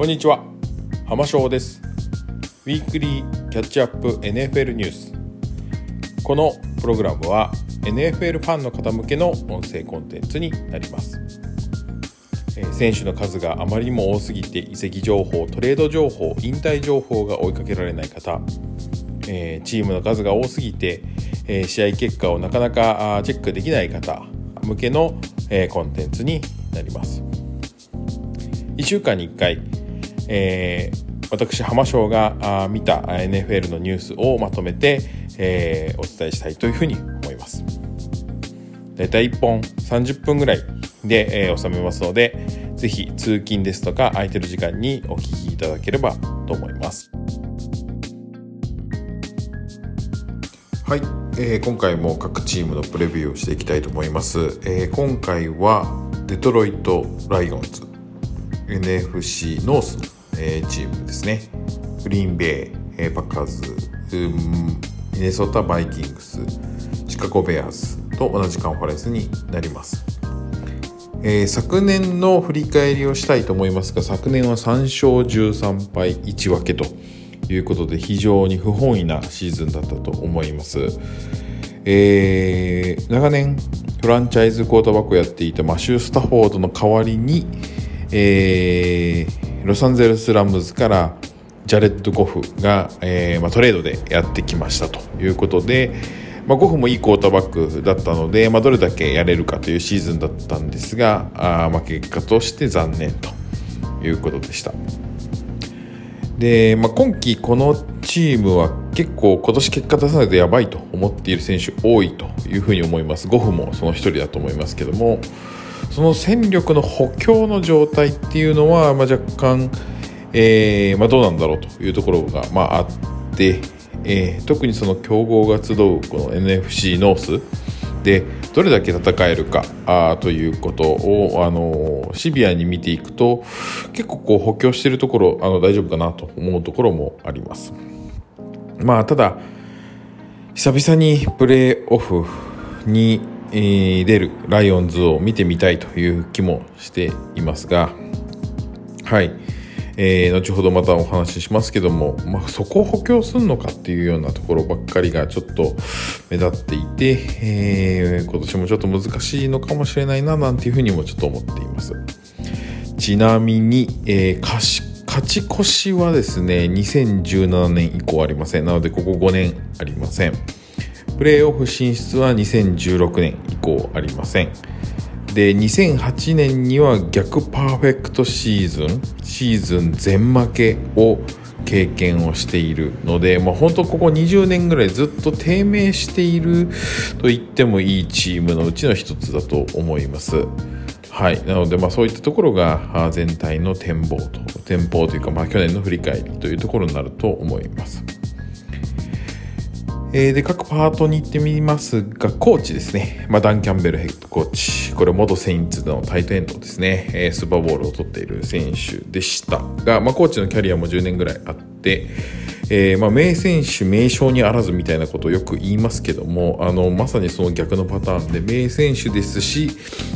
こんにちは。浜翔です。ウィークリーキャッチアップ NFL ニュースこのプログラムは NFL ファンの方向けの音声コンテンツになります。選手の数があまりにも多すぎて移籍情報トレード情報引退情報が追いかけられない方チームの数が多すぎて試合結果をなかなかチェックできない方向けのコンテンツになります。1週間に1回、えー、私浜翔が見た NFL のニュースをまとめて、えー、お伝えしたいというふうに思います。だいたい1本30分ぐらいで、えー、収めますのでぜひ通勤ですとか空いてる時間にお聞きいただければと思います。はい、えー、今回も各チームのプレビューをしていきたいと思います、えー、今回はデトロイト・ライオンズ。NFC ノースの、え、チームですね。グリーンベイ、えー、パッカーズ、ミネソタ・バイキングスシカゴ・ベアーズと同じカンファレンスになります、えー、昨年の振り返りをしたいと思いますが昨年は3勝13敗1分けということで非常に不本意なシーズンだったと思います、えー、長年フランチャイズクォーターバックをやっていたマシュー・スタフォードの代わりに、えー、ロサンゼルス・ラムズからジャレッド・ゴフが、えーまあ、トレードでやってきましたということで、まあ、ゴフもいいクォーターバックだったので、まあ、どれだけやれるかというシーズンだったんですがあ、まあ、結果として残念ということでした。で、まあ、今季このチームは結構今年結果出さないとやばいと思っている選手多いというふうに思います。ゴフもその一人だと思いますけども、その戦力の補強の状態っていうのは、まあ、若干、えーまあ、どうなんだろうというところが、まあ、あって、えー、特にその強豪が集うこの NFC ノースでどれだけ戦えるかあということを、あのシビアに見ていくと結構こう補強しているところあの大丈夫かなと思うところもあります。まあただ久々にプレーオフに、出るライオンズを見てみたいという気もしていますが、はい、えー、後ほどまたお話ししますけども、まあ、そこを補強するのかっていうようなところばっかりがちょっと目立っていて、えー、今年もちょっと難しいのかもしれないななんていうふうにもちょっと思っています。ちなみに、えー、勝ち越しはですね、2017年以降ありません。なので、ここ5年ありません。プレーオフ進出は2016年以降ありませんで2008年には逆パーフェクトシーズンシーズン全負けを経験をしているので、まあ、本当ここ20年ぐらいずっと低迷していると言ってもいいチームのうちの一つだと思います。はい、なので、まあ、そういったところが全体の展望と展望というか、まあ、去年の振り返りというところになると思います。えー、で各パートに行ってみますがコーチですね、まあ、ダン・キャンベルヘッドコーチ。これ元セインツのタイトエンドですね、えー、スーパーボールを取っている選手でしたが、まあ、コーチのキャリアも10年ぐらいあって、えー、まあ、名選手名称にあらずみたいなことをよく言いますけどもあのまさにその逆のパターンで名選手ですし、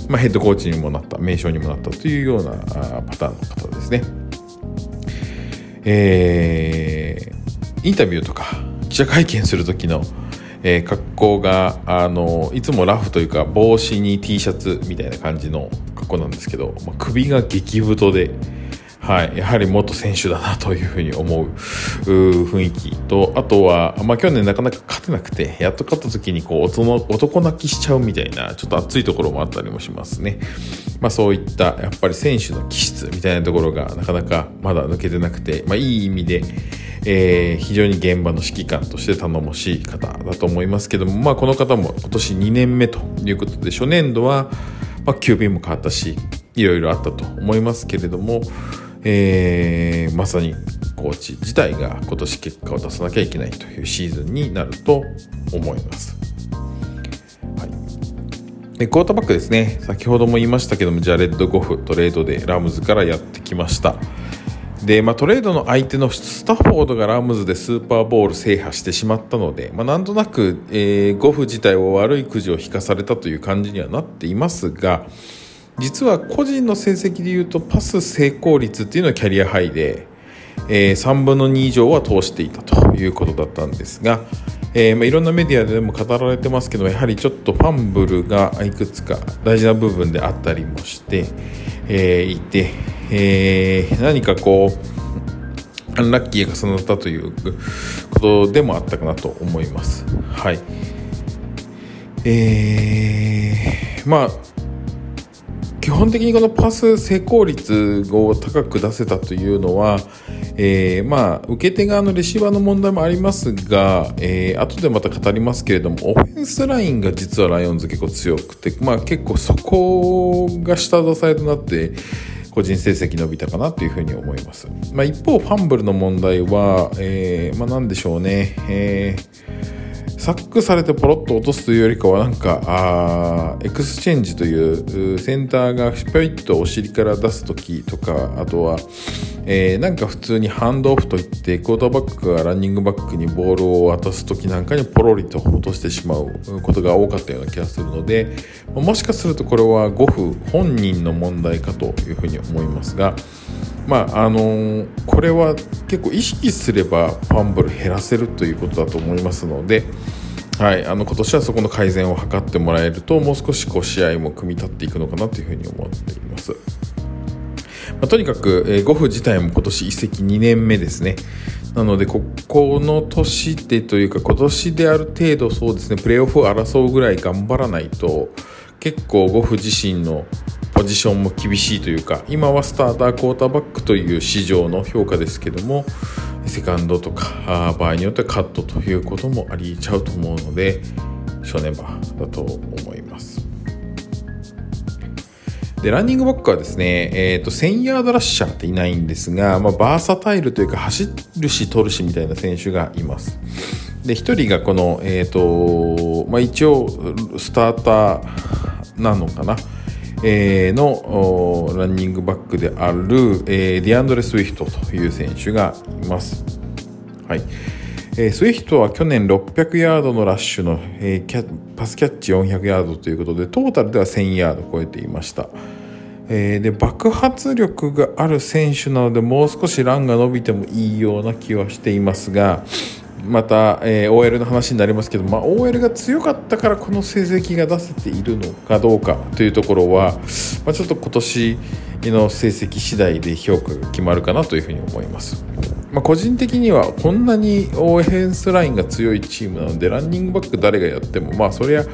まあ、ヘッドコーチにもなった名称にもなったというようなパターンの方ですね。えー、インタビューとか記者会見する時の、えー、格好があのいつもラフというか帽子に T シャツみたいな感じの格好なんですけど、まあ、首が激太で、はい、やはり元選手だなというふうに思う雰囲気とあとは、まあ、去年なかなか勝てなくてやっと勝った時にこう男泣きしちゃうみたいなちょっと熱いところもあったりもしますね。まあ、そういったやっぱり選手の気質みたいなところがなかなかまだ抜けてなくて、まあ、いい意味でえー、非常に現場の指揮官として頼もしい方だと思いますけども、まあ、この方も今年2年目ということで初年度は、まあ、QB も変わったしいろいろあったと思いますけれども、えー、まさにコーチ自体が今年結果を出さなきゃいけないというシーズンになると思います。でクォーターバックですね先ほども言いましたけどもジャレッド・ゴフトレードでラムズからやってきました。で、まあ、トレードの相手のスタッフォードがラムズでスーパーボール制覇してしまったので、まあ、なんとなく、えー、ゴフ自体を悪いくじを引かされたという感じにはなっていますが、実は個人の成績でいうとパス成功率っていうのはキャリアハイで、えー、3分の2以上は通していたということだったんですが、えー、まあ、いろんなメディアでも語られてますけどやはりちょっとファンブルがいくつか大事な部分であったりもして、えー、いて、えー、何かこうアンラッキーが重なったということでもあったかなと思います。はい。えー、まあ基本的にこのパス成功率を高く出せたというのは、えー、まあ、受け手側のレシーバーの問題もありますが、えー、後でまた語りますけれども、オフェンスラインが実はライオンズ結構強くて、まあ結構そこが下支えとなって、個人成績伸びたかなというふうに思います。まあ、一方、ファンブルの問題は、えー、まあ、なんでしょうね、えーサックされてポロッと落とすというよりかはなんかあエクスチェンジというセンターがぴょいっとお尻から出す時とかあとは、えー、なんか普通にハンドオフといってクォーターバックがランニングバックにボールを渡す時なんかにポロリと落としてしまうことが多かったような気がするのでもしかするとこれはゴフ本人の問題かというふうに思いますが。まああのー、これは結構意識すればファンブル減らせるということだと思いますので、はい、あの今年はそこの改善を図ってもらえるともう少しこう試合も組み立っていくのかなというふうに思っています。まあ、とにかく、えー、ゴフ自体も今年移籍2年目ですね。なので、ここの年でというか、今年である程度そうですね、プレーオフを争うぐらい頑張らないと、結構ゴフ自身のジションも厳しいというか今はスタータークォーターバックという市場の評価ですけどもセカンドとか場合によってはカットということもありちゃうと思うので正念場だと思います。でランニングバックはですね、えーと、1000ヤードラッシャーっていないんですが、まあ、バーサタイルというか走るし取るしみたいな選手がいます。で1人がこの、えーとまあ、一応スターターなのかな、え、のランニングバックである、えー、ディアンドレ・スウィフトという選手がいます。はいえー、スウィフトは去年600ヤードのラッシュの、えー、キャパスキャッチ400ヤードということでトータルでは1000ヤード超えていました。で爆発力がある選手なのでもう少しランが伸びてもいいような気はしていますが、また、えー、OL の話になりますけど、まあ、OL が強かったからこの成績が出せているのかどうかというところは、まあ、ちょっと今年の成績次第で評価が決まるかなというふうに思います。まあ、個人的にはこんなにオフェンスラインが強いチームなのでランニングバック誰がやってもまあそりゃ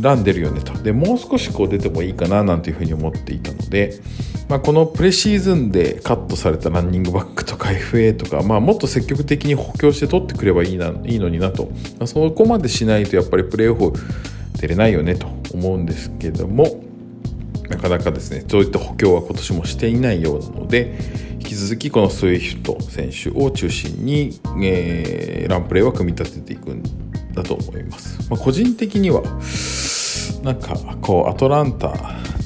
ラン出るよねと。でもう少しこう出てもいいかななんていうふうに思っていたので、まあ、このプレシーズンでカットされたランニングバックとか FA とか、まあ、もっと積極的に補強して取ってくればいいないいのになと、まあ、そこまでしないとやっぱりプレーオフ出れないよねと思うんですけどもなかなかですねそういった補強は今年もしていないようなので引き続きこのスイフト選手を中心に、えー、ランプレーは組み立てていくんだと思います。まあ、個人的にはなんかこうアトランタ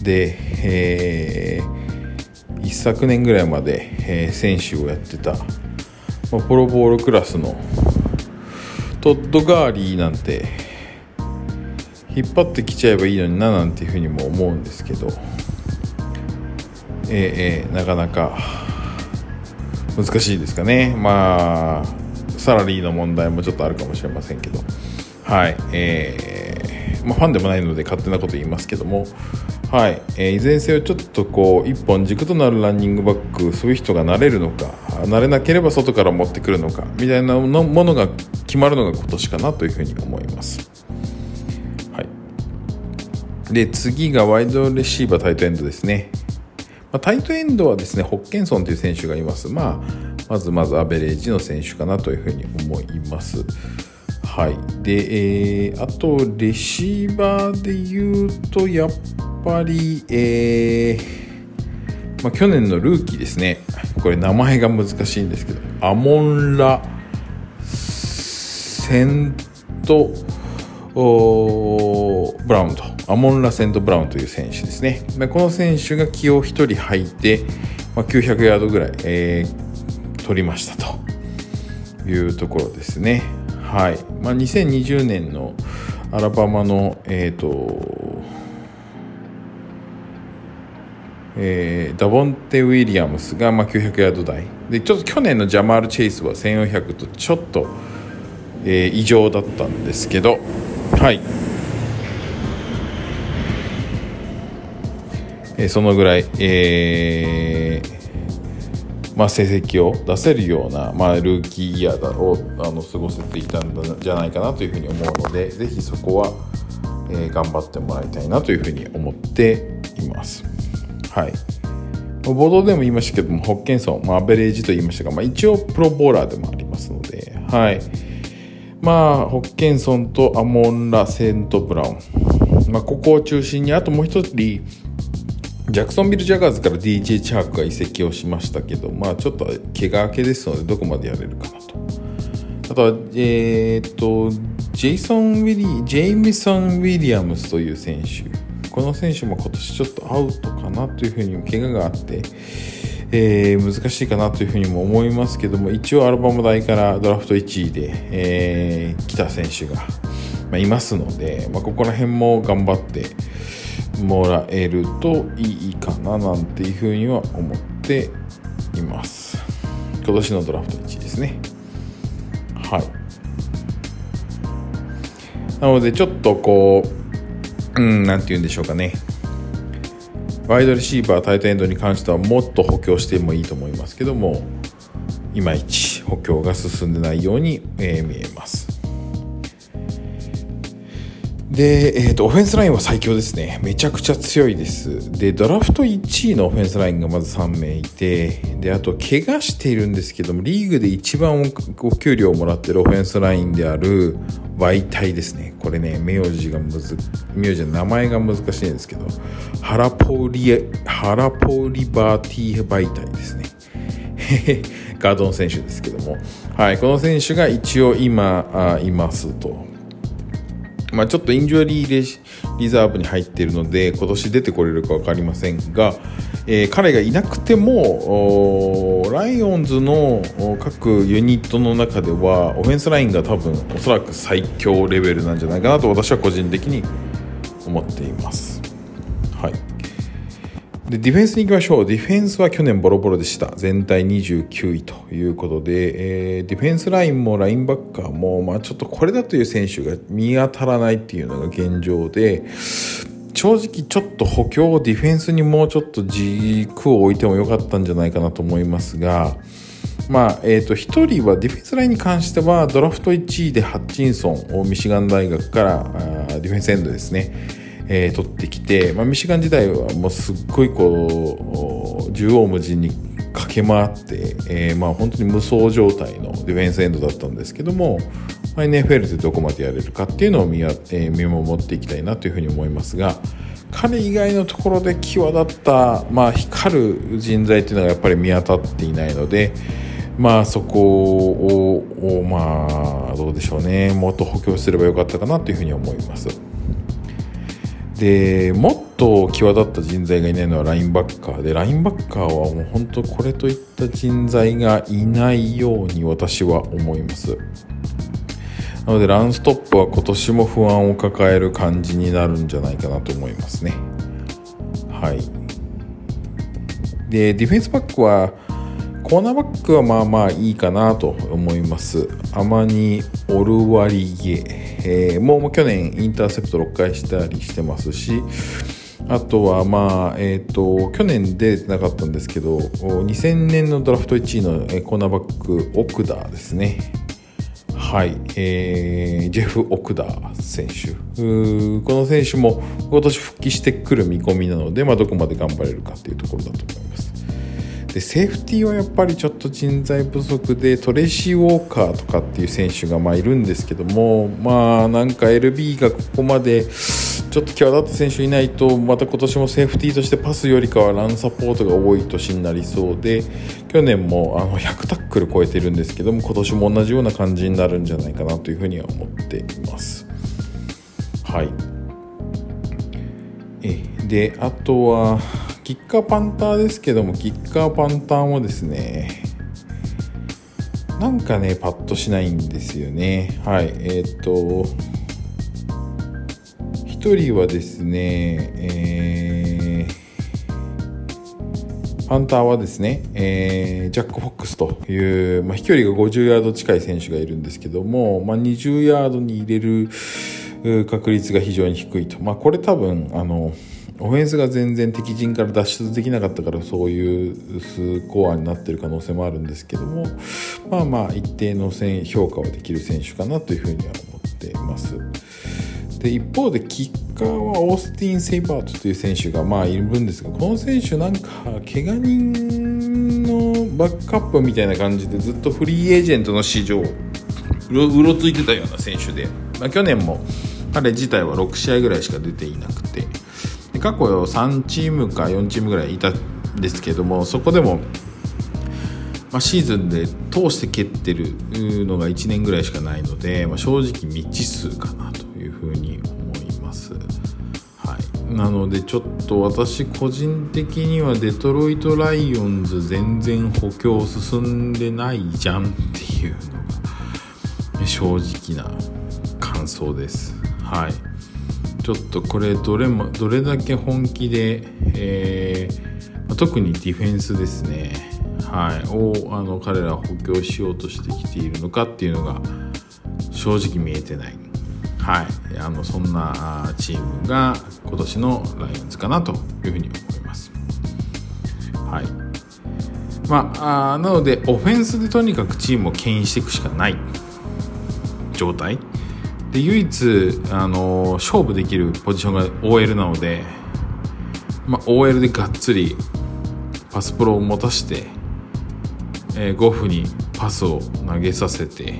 で、えー、一昨年ぐらいまで、えー、選手をやってた、まあ、プロボールクラスのトッド・ガーリーなんて引っ張ってきちゃえばいいのにななんていうふうにも思うんですけど、えー、えー、なかなか難しいですかねまあサラリーの問題もちょっとあるかもしれませんけど、はいえーまあ、ファンでもないので勝手なこと言いますけども、はいえー、いずれにせよちょっとこう一本軸となるランニングバックそういう人がなれるのかなれなければ外から持ってくるのかみたいなものが決まるのが今年かなというふうに思います。はい、で次がワイドレシーバータイトエンドですね。まあ、タイトエンドはですねホッケンソンという選手がいます。まあまずまずアベレージの選手かなというふうに思います。はい、で、えー、あとレシーバーで言うとやっぱり、えーまあ、去年のルーキーですね。これ名前が難しいんですけどアモンラ・セントブラウンと。アモンラ・セントブラウンという選手ですね。この選手が気を1人入って、まあ、900ヤードぐらい、えー取りましたというところですね。はい。まあ、2020年のアラバマの、えーとえー、ダボンテ・ウィリアムスがまあ900ヤード台。でちょっと去年のジャマール・チェイスは1400とちょっと、えー、異常だったんですけど。はい、えー、そのぐらい、えーまあ、成績を出せるような、まあ、ルーキーイヤーをあの過ごせていたんじゃないかなというふうに思うのでぜひそこは、えー、頑張ってもらいたいなというふうに思っています。はい。冒頭でも言いましたけどもホッケンソン、まあ、アベレージと言いましたが、まあ、一応プロボーラーでもありますので、はい。まあ、ホッケンソンとアモンラ・セント・ブラウン、まあ、ここを中心にあともう一人ジャクソンビル・ジャガーズから DJ チャークが移籍をしましたけど、まあ、ちょっと怪我明けですのでどこまでやれるかなと。あとは、えー、っとジェイソン・ウィリジェイミソン・ウィリアムスという選手。この選手も今年ちょっとアウトかなというふうに怪我があって、えー、難しいかなというふうにも思いますけども一応アルバム代からドラフト1位で、えー、来た選手が、まあ、いますので、まあ、ここら辺も頑張ってもらえるといいかななんていうふうには思っています今年のドラフト1位ですねはいなのでちょっとこううん、なんて言うんでしょうかね。ワイドレシーバー、タイトエンドに関してはもっと補強してもいいと思いますけども、いまいち補強が進んでないように、えー、見えます。で、えーと、オフェンスラインは最強ですね。めちゃくちゃ強いです。で、ドラフト1位のオフェンスラインがまず3名いて、で、あと、怪我しているんですけども、リーグで一番お給料をもらってるオフェンスラインである、ワイタイですね。これね、名字がむず、名字の名前が難しいんですけど、ハラポリ、ハラポリバーティーバイタイですね。ガードン選手ですけども、はい、この選手が一応今、あいますと。まあ、ちょっとインジュアリーリザーブに入っているので今年出てこれるか分かりませんが、えー、彼がいなくてもライオンズの各ユニットの中ではオフェンスラインが多分おそらく最強レベルなんじゃないかなと私は個人的に思っています。はいでディフェンスに行きましょう。ディフェンスは去年ボロボロでした。全体29位ということで、えー、ディフェンスラインもラインバッカーも、まあちょっとこれだという選手が見当たらないっていうのが現状で、正直ちょっと補強、ディフェンスにもうちょっと軸を置いてもよかったんじゃないかなと思いますが、まあ、えっ、ー、と、1人はディフェンスラインに関しては、ドラフト1位でハッチンソンをミシガン大学からディフェンスエンドですね。えー、取ってきて、まあ、ミシガン時代はもうすっごいこう縦横無尽に駆け回って、えー、まあ本当に無双状態のディフェンスエンドだったんですけども、まあ、NFL でどこまでやれるかっていうのを見,、えー、見守っていきたいなというふうに思いますが彼以外のところで際立った、まあ、光る人材っていうのがやっぱり見当たっていないので。まあそこをまあどうでしょうねもっと補強すればよかったかなというふうに思います。でもっと際立った人材がいないのはラインバッカーでラインバッカーはもう本当これといった人材がいないように私は思います。なのでランストップは今年も不安を抱える感じになるんじゃないかなと思いますね。はい。でディフェンスバックはコーナーバックはまあまあいいかなと思います。アマニ・オルワリゲ。えー、もう去年インターセプト6回したりしてますしあとはまあえっ、ー、と去年出てなかったんですけど2000年のドラフト1位のコーナーバック奥田ですね。はい、えー、ジェフ・オクダー選手この選手も今年復帰してくる見込みなので、まあ、どこまで頑張れるかっていうところだと思います。でセーフティーはやっぱりちょっと人材不足でトレイシー・ウォーカーとかっていう選手がまあいるんですけどもまあなんか LB がここまでちょっと際立った選手いないとまた今年もセーフティーとしてパスよりかはランサポートが多い年になりそうで去年もあの100タックル超えてるんですけども今年も同じような感じになるんじゃないかなというふうには思っています。はいえであとはキッカーパンターですけどもキッカーパンターもですねなんかねパッとしないんですよねはいえっ、と1人はですね、えパンターはですね、えー、ジャック・フォックスという、まあ、飛距離が50ヤード近い選手がいるんですけども、まあ、20ヤードに入れる確率が非常に低いと。まあ、これ多分、あの、オフェンスが全然敵陣から脱出できなかったからそういうスコアになってる可能性もあるんですけどもまあまあ一定の評価はできる選手かなというふうには思っています。で一方でキッカーはオースティン・セイバートという選手がまあいるんですがこの選手なんか怪我人のバックアップみたいな感じでずっとフリーエージェントの市場うろついてたような選手で、まあ、去年も彼自体は6試合ぐらいしか出ていなくて過去3チームか4チームぐらいいたんですけどもそこでもまあ、シーズンで通して蹴ってるのが1年ぐらいしかないので、まあ、正直未知数かなというふうに思います。はい、なのでちょっと私個人的にはデトロイト・ライオンズ全然補強進んでないじゃんっていうのが正直な感想です。はい、ちょっとこれどれもどれだけ本気で、えー、特にディフェンスですね。はい、をあの彼ら補強しようとしてきているのかっていうのが正直見えてない、はい、あのそんなチームが今年のライオンズかなというふうに思います。はい。ま、あなのでオフェンスでとにかくチームを牽引していくしかない状態。で唯一あの勝負できるポジションが OL なので、まあ、OL でがっつりパスプロを持たしてえー、ゴフにパスを投げさせて、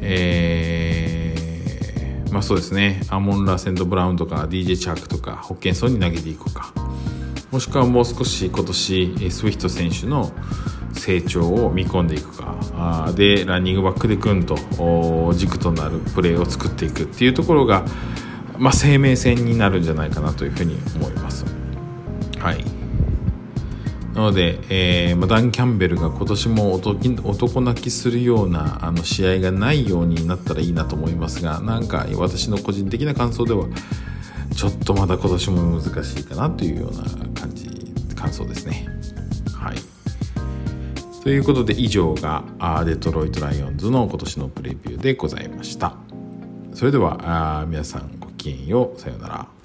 えー、まあそうですね、アモン・ラ・セント・ブラウンとか DJ チャークとかホッケンソンに投げていくか、もしくはもう少し今年スウィフト選手の成長を見込んでいくかあでランニングバックでぐんと軸となるプレーを作っていくっていうところが、まあ、生命線になるんじゃないかなというふうに思います。はいなので、えーまダン・キャンベルが今年も男泣きするようなあの試合がないようになったらいいなと思いますがなんか私の個人的な感想ではちょっとまだ今年も難しいかなというような感じ感想ですね。ということで以上がデトロイト・ライオンズの今年のプレビューでございました。それでは皆さんごきげんようさようなら。